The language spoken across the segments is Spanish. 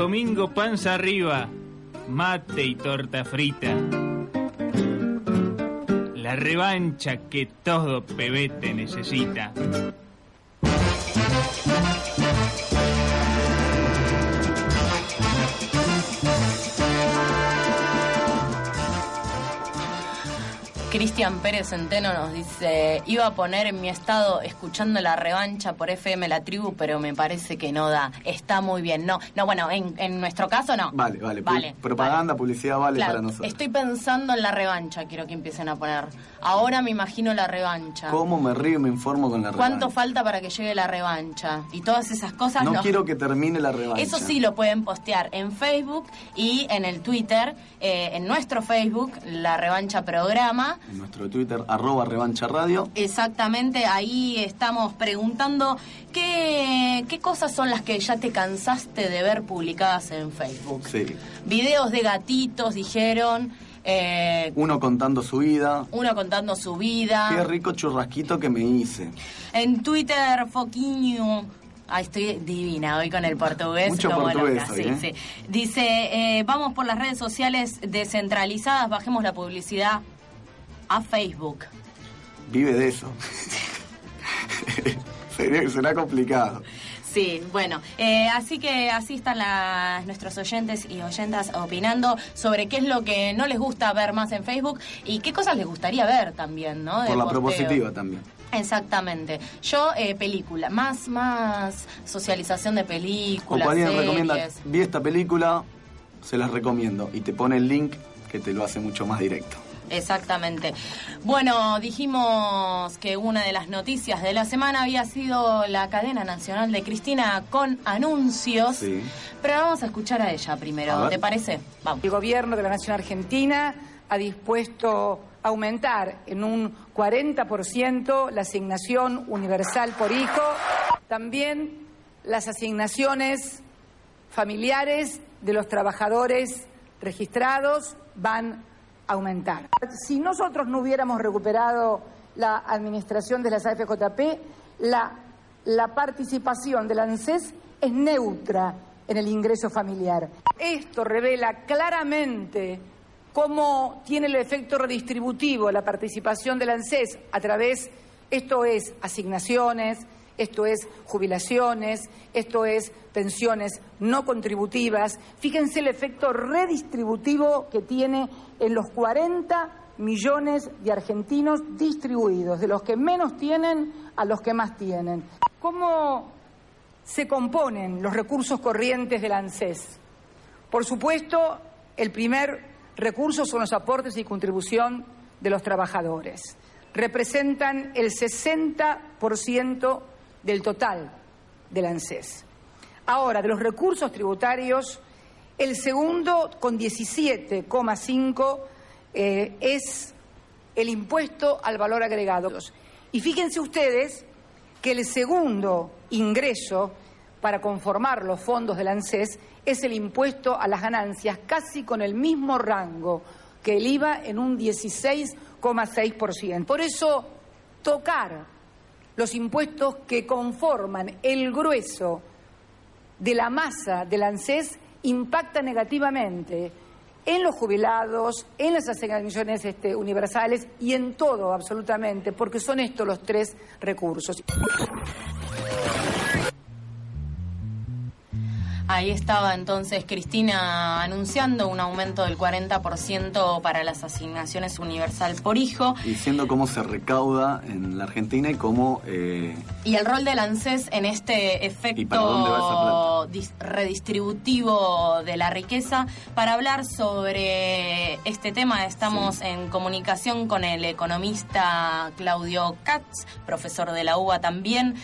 domingo panza arriba, mate y torta frita. La revancha que todo pebete necesita. Cristian Pérez Centeno nos dice, iba a poner en mi estado escuchando la revancha por FM La Tribu, pero me parece que no da. Está muy bien. No, no bueno, en, en nuestro caso no. Vale, vale. Vale, Pu- Propaganda, publicidad vale Claro, para nosotros. Estoy pensando en la revancha, quiero que empiecen a poner. Ahora me imagino la revancha. ¿Cómo me río y me informo con la revancha? ¿Cuánto falta para que llegue la revancha? Y todas esas cosas No quiero que termine la revancha. Eso sí lo pueden postear en Facebook y en el Twitter, eh, en nuestro Facebook, la revancha programa. En nuestro Twitter, arroba revancha radio. Exactamente, ahí estamos preguntando qué, qué cosas son las que ya te cansaste de ver publicadas en Facebook. Sí. Videos de gatitos, dijeron. eh, Uno contando su vida. uno contando su vida. Qué rico churrasquito que me hice. En Twitter, Foquiño. Ay, estoy divina hoy con el portugués. Mucho como portugués hoy, sí, ¿eh? sí. Dice, eh, vamos por las redes sociales descentralizadas, bajemos la publicidad a Facebook. Vive de eso. Sería- Será complicado. Sí, bueno, eh, así que así están las, nuestros oyentes y oyentas opinando sobre qué es lo que no les gusta ver más en Facebook y qué cosas les gustaría ver también, ¿no? De Por la posteo. propositiva también. Exactamente. Yo, eh, película, más, más socialización de películas, series. recomienda, vi esta película, se las recomiendo. Y te pone el link que te lo hace mucho más directo. Exactamente. Bueno, dijimos que una de las noticias de la semana había sido la cadena nacional de Cristina con anuncios. Sí. Pero vamos a escuchar a ella primero. ¿te parece? Vamos. El gobierno de la Nación Argentina ha dispuesto aumentar en un 40% la asignación universal por hijo, también las asignaciones familiares de los trabajadores registrados van a aumentar. Si nosotros no hubiéramos recuperado la administración de las AFJP, la, la participación del ANSES es neutra en el ingreso familiar. Esto revela claramente cómo tiene el efecto redistributivo la participación del ANSES a través, esto es asignaciones, esto es jubilaciones, esto es pensiones no contributivas. Fíjense el efecto redistributivo que tiene en los 40 millones de argentinos distribuidos, de los que menos tienen a los que más tienen. ¿Cómo se componen los recursos corrientes del ANSES? Por supuesto, el primer recurso son los aportes y contribución de los trabajadores. Representan el 60% del total del ANSES. Ahora, de los recursos tributarios, el segundo, con 17,5, eh, es el impuesto al valor agregado. Y fíjense ustedes que el segundo ingreso para conformar los fondos del ANSES es el impuesto a las ganancias, casi con el mismo rango que el IVA en un 16,6%. Por eso, tocar los impuestos que conforman el grueso de la masa del ANSES impacta negativamente en los jubilados, en las asignaciones este, universales y en todo absolutamente, porque son estos los tres recursos. Ahí estaba entonces Cristina anunciando un aumento del 40% para las asignaciones universal por hijo. Diciendo cómo se recauda en la Argentina y cómo... eh, Y el rol del ANSES en este ¿Y para dónde va esa efecto redistributivo de la riqueza. Para hablar sobre este tema estamos en comunicación con el economista Claudio Katz, profesor de la UBA también.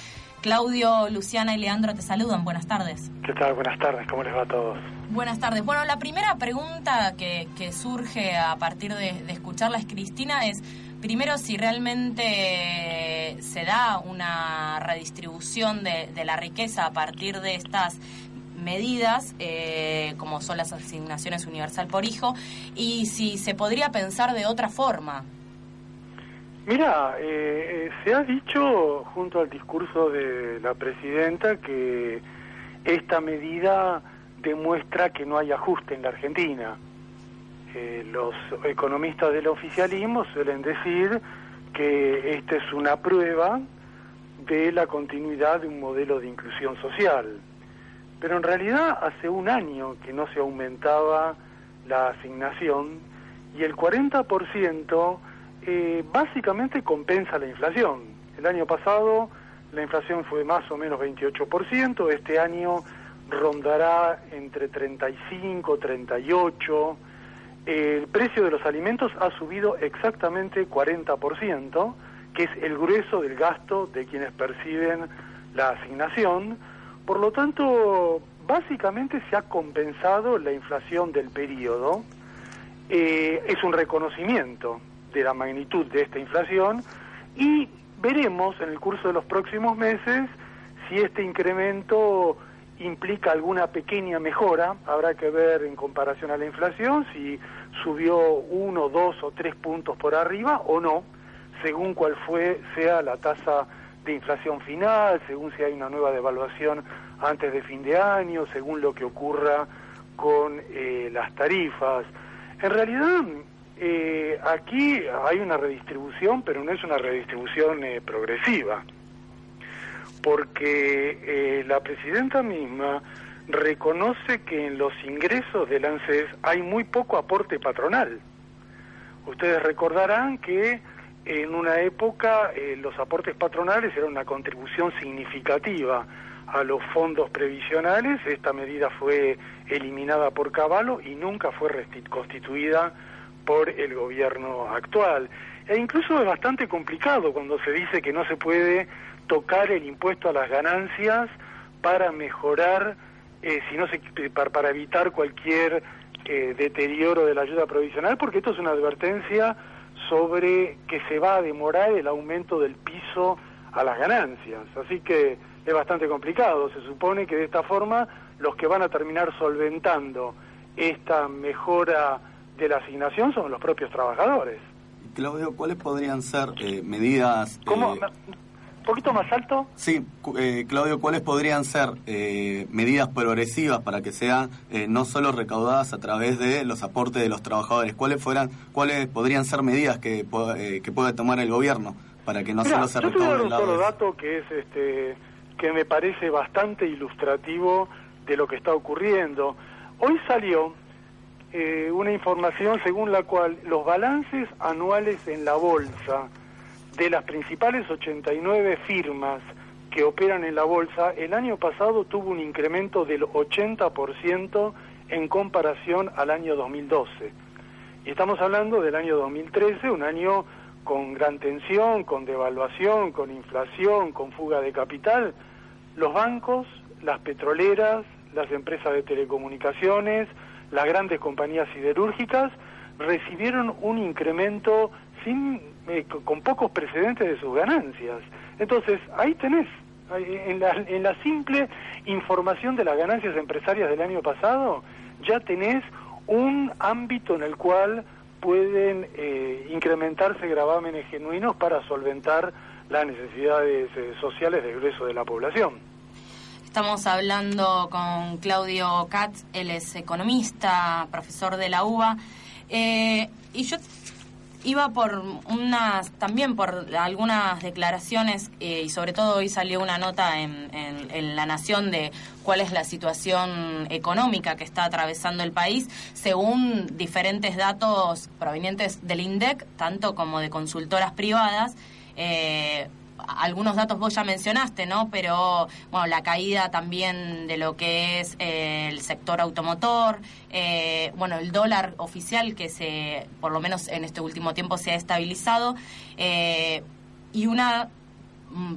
Claudio, Luciana y Leandro te saludan. Buenas tardes. ¿Qué tal? Buenas tardes, ¿cómo les va a todos? Buenas tardes. Bueno, la primera pregunta que, que surge a partir de, de escucharla es Cristina es, primero, si realmente se da una redistribución de, de la riqueza a partir de estas medidas, eh, como son las asignaciones universal por hijo, y si se podría pensar de otra forma. Mira, eh, eh, se ha dicho junto al discurso de la presidenta que esta medida demuestra que no hay ajuste en la Argentina. Eh, los economistas del oficialismo suelen decir que esta es una prueba de la continuidad de un modelo de inclusión social. Pero en realidad hace un año que no se aumentaba la asignación y el 40% básicamente compensa la inflación. El año pasado la inflación fue más o menos 28%, este año rondará entre 35, 38. El precio de los alimentos ha subido exactamente 40%, que es el grueso del gasto de quienes perciben la asignación. Por lo tanto, básicamente se ha compensado la inflación del periodo. Eh, es un reconocimiento de la magnitud de esta inflación y veremos en el curso de los próximos meses si este incremento implica alguna pequeña mejora, habrá que ver en comparación a la inflación si subió uno, dos o tres puntos por arriba o no, según cuál fue sea la tasa de inflación final, según si hay una nueva devaluación antes de fin de año, según lo que ocurra con eh, las tarifas. En realidad, eh, aquí hay una redistribución, pero no es una redistribución eh, progresiva, porque eh, la presidenta misma reconoce que en los ingresos del ANSES hay muy poco aporte patronal. Ustedes recordarán que en una época los aportes patronales eran una contribución significativa a los fondos previsionales, esta medida fue eliminada por Caballo y nunca fue constituida por el gobierno actual. E incluso es bastante complicado cuando se dice que no se puede tocar el impuesto a las ganancias para mejorar, eh, si no se, para, evitar cualquier eh, deterioro de la ayuda provisional, porque esto es una advertencia sobre que se va a demorar el aumento del piso a las ganancias. Así que es bastante complicado. Se supone que de esta forma los que van a terminar solventando esta mejora de la asignación son los propios trabajadores. Claudio, ¿cuáles podrían ser eh, medidas... ¿Cómo? eh, ¿Un poquito más alto? Sí, eh, Claudio, ¿cuáles podrían ser eh, medidas progresivas para que sean eh, no solo recaudadas a través de los aportes de los trabajadores? ¿Cuáles fueran, cuáles podrían ser medidas que, eh, que puede tomar el gobierno para que no solo se yo te voy a dar recaude un solo dato que es este que me parece bastante ilustrativo de lo que está ocurriendo. Hoy salió eh, una información según la cual los balances anuales en la bolsa de las principales 89 firmas que operan en la bolsa, el año pasado tuvo un incremento del 80% en comparación al año 2012. Y estamos hablando del año 2013, un año con gran tensión, con devaluación, con inflación, con fuga de capital. Los bancos, las petroleras, las empresas de telecomunicaciones, las grandes compañías siderúrgicas recibieron un incremento sin eh, co- con pocos precedentes de sus ganancias. Entonces, ahí tenés, en la, en la simple información de las ganancias empresarias del año pasado, ya tenés un ámbito en el cual pueden eh, incrementarse gravámenes genuinos para solventar las necesidades eh, sociales del grueso de la población. Estamos hablando con Claudio Katz, él es economista, profesor de la UBA. Eh, y yo iba por unas, también por algunas declaraciones, eh, y sobre todo hoy salió una nota en, en- La Nación de cuál es la situación económica que está atravesando el país, según diferentes datos provenientes del INDEC, tanto como de consultoras privadas. Eh, algunos datos vos ya mencionaste, ¿no? Pero, bueno, la caída también de lo que es eh, el sector automotor, eh, bueno, el dólar oficial que se, por lo menos en este último tiempo, se ha estabilizado, eh, y una mm,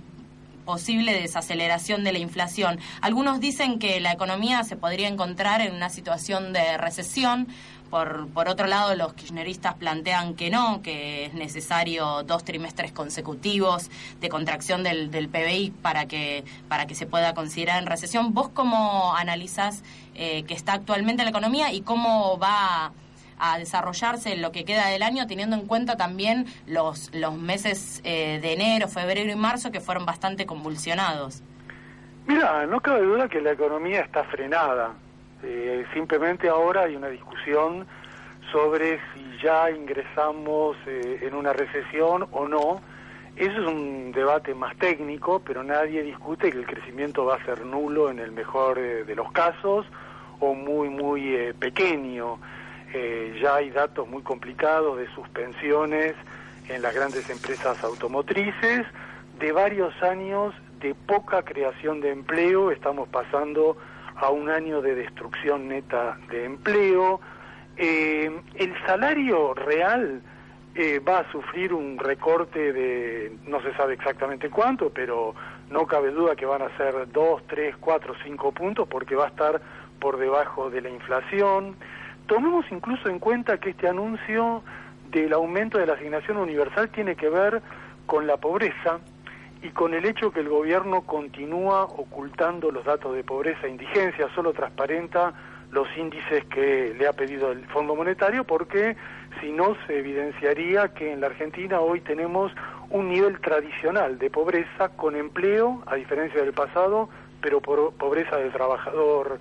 posible desaceleración de la inflación. Algunos dicen que la economía se podría encontrar en una situación de recesión. Por, por otro lado, los kirchneristas plantean que no, que es necesario dos trimestres consecutivos de contracción del, del PBI para que, para que se pueda considerar en recesión. ¿Vos cómo analizás eh, que está actualmente la economía y cómo va a desarrollarse lo que queda del año, teniendo en cuenta también los, los meses eh, de enero, febrero y marzo que fueron bastante convulsionados. Mira, no cabe duda que la economía está frenada. Eh, simplemente ahora hay una discusión sobre si ya ingresamos eh, en una recesión o no. Eso es un debate más técnico, pero nadie discute que el crecimiento va a ser nulo en el mejor eh, de los casos o muy, muy eh, pequeño. ya hay datos muy complicados de suspensiones en las grandes empresas automotrices, de varios años de poca creación de empleo, estamos pasando a un año de destrucción neta de empleo, eh, el salario real eh, va a sufrir un recorte de no se sabe exactamente cuánto, pero no cabe duda que van a ser 2, 3, 4, 5 puntos porque va a estar por debajo de la inflación. Tomemos incluso en cuenta que este anuncio del aumento de la asignación universal tiene que ver con la pobreza y con el hecho que el gobierno continúa ocultando los datos de pobreza e indigencia, solo transparenta los índices que le ha pedido el Fondo Monetario porque si no se evidenciaría que en la Argentina hoy tenemos un nivel tradicional de pobreza con empleo, a diferencia del pasado, pero por pobreza del trabajador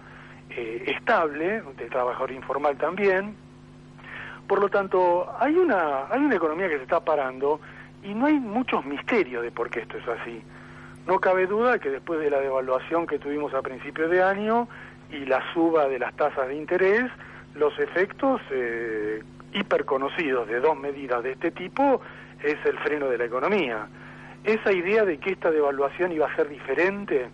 eh, estable, del trabajador informal también. Por lo tanto, hay una, hay una economía que se está parando y no hay muchos misterios de por qué esto es así. No cabe duda que después de la devaluación que tuvimos a principios de año, y la suba de las tasas de interés, los efectos eh, hiperconocidos de dos medidas de este tipo es el freno de la economía. Esa idea de que esta devaluación iba a ser diferente,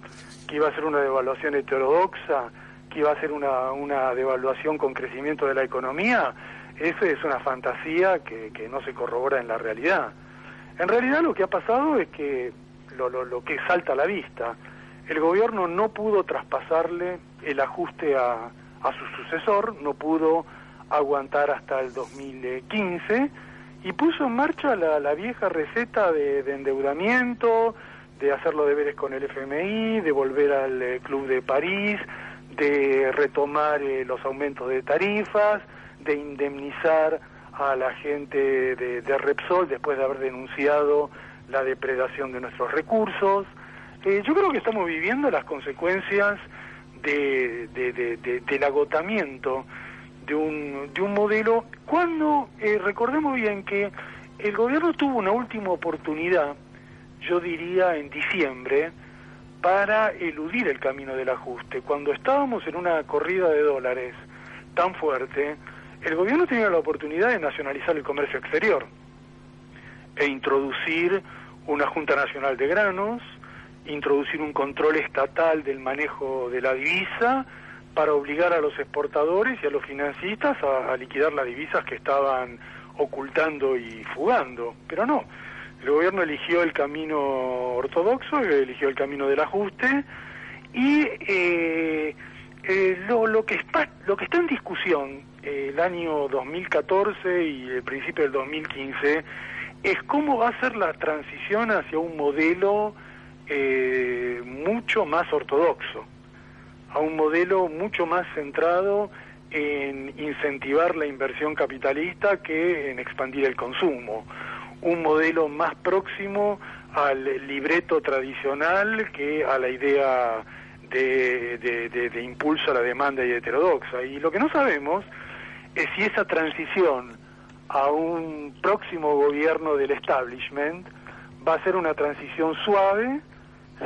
que iba a ser una devaluación heterodoxa, que iba a ser una, una devaluación con crecimiento de la economía, esa es una fantasía que, que no se corrobora en la realidad. En realidad lo que ha pasado es que lo, lo, lo que salta a la vista, el gobierno no pudo traspasarle el ajuste a, su sucesor, no pudo aguantar hasta el 2015 y puso en marcha la, vieja receta de, endeudamiento, de hacer los deberes con el FMI, de volver al eh, Club de París, de retomar eh, los aumentos de tarifas, de indemnizar a la gente de, de Repsol después de haber denunciado la depredación de nuestros recursos. Eh, yo creo que estamos viviendo las consecuencias de, del agotamiento de un, de un modelo cuando, eh, recordemos bien que el gobierno tuvo una última oportunidad, yo diría en diciembre, para eludir el camino del ajuste. Cuando estábamos en una corrida de dólares tan fuerte, el gobierno tenía la oportunidad de nacionalizar el comercio exterior e introducir una Junta Nacional de Granos, introducir un control estatal del manejo de la divisa para obligar a los exportadores y a los financistas a, liquidar las divisas que estaban ocultando y fugando. Pero no, el gobierno eligió el camino ortodoxo, eligió el camino del ajuste y eh, eh, lo, lo, que está, lo que está en discusión el año 2014 y el principio del 2015 es cómo va a ser la transición hacia un modelo eh, mucho más ortodoxo, a un modelo mucho más centrado en incentivar la inversión capitalista que en expandir el consumo, un modelo más próximo al libreto tradicional que a la idea de, de impulso a la demanda y heterodoxa. Y lo que no sabemos si esa transición a un próximo gobierno del establishment va a ser una transición suave,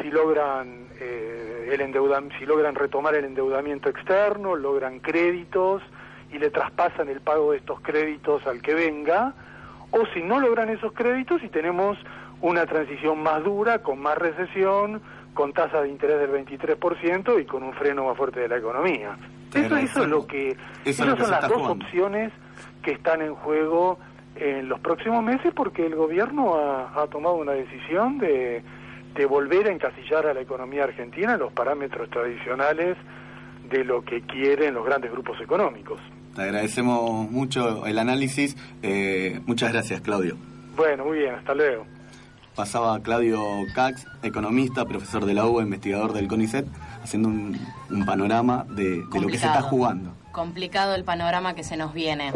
si logran eh, el si logran retomar el endeudamiento externo, logran créditos y le traspasan el pago de estos créditos al que venga, o si no logran esos créditos y tenemos una transición más dura, con más recesión, con tasa de interés del 23% y con un freno más fuerte de la economía. Eso, eso, es lo que, esas son las dos opciones que están en juego en los próximos meses porque el gobierno ha tomado una decisión de de volver a encasillar a la economía argentina en los parámetros tradicionales de lo que quieren los grandes grupos económicos. Te agradecemos mucho el análisis. Eh, muchas gracias, Claudio. Bueno, muy bien, hasta luego. Pasaba Claudio Cax, economista, profesor de la UBA, investigador del CONICET, haciendo un, panorama de, de lo que se está jugando. Complicado el panorama que se nos viene.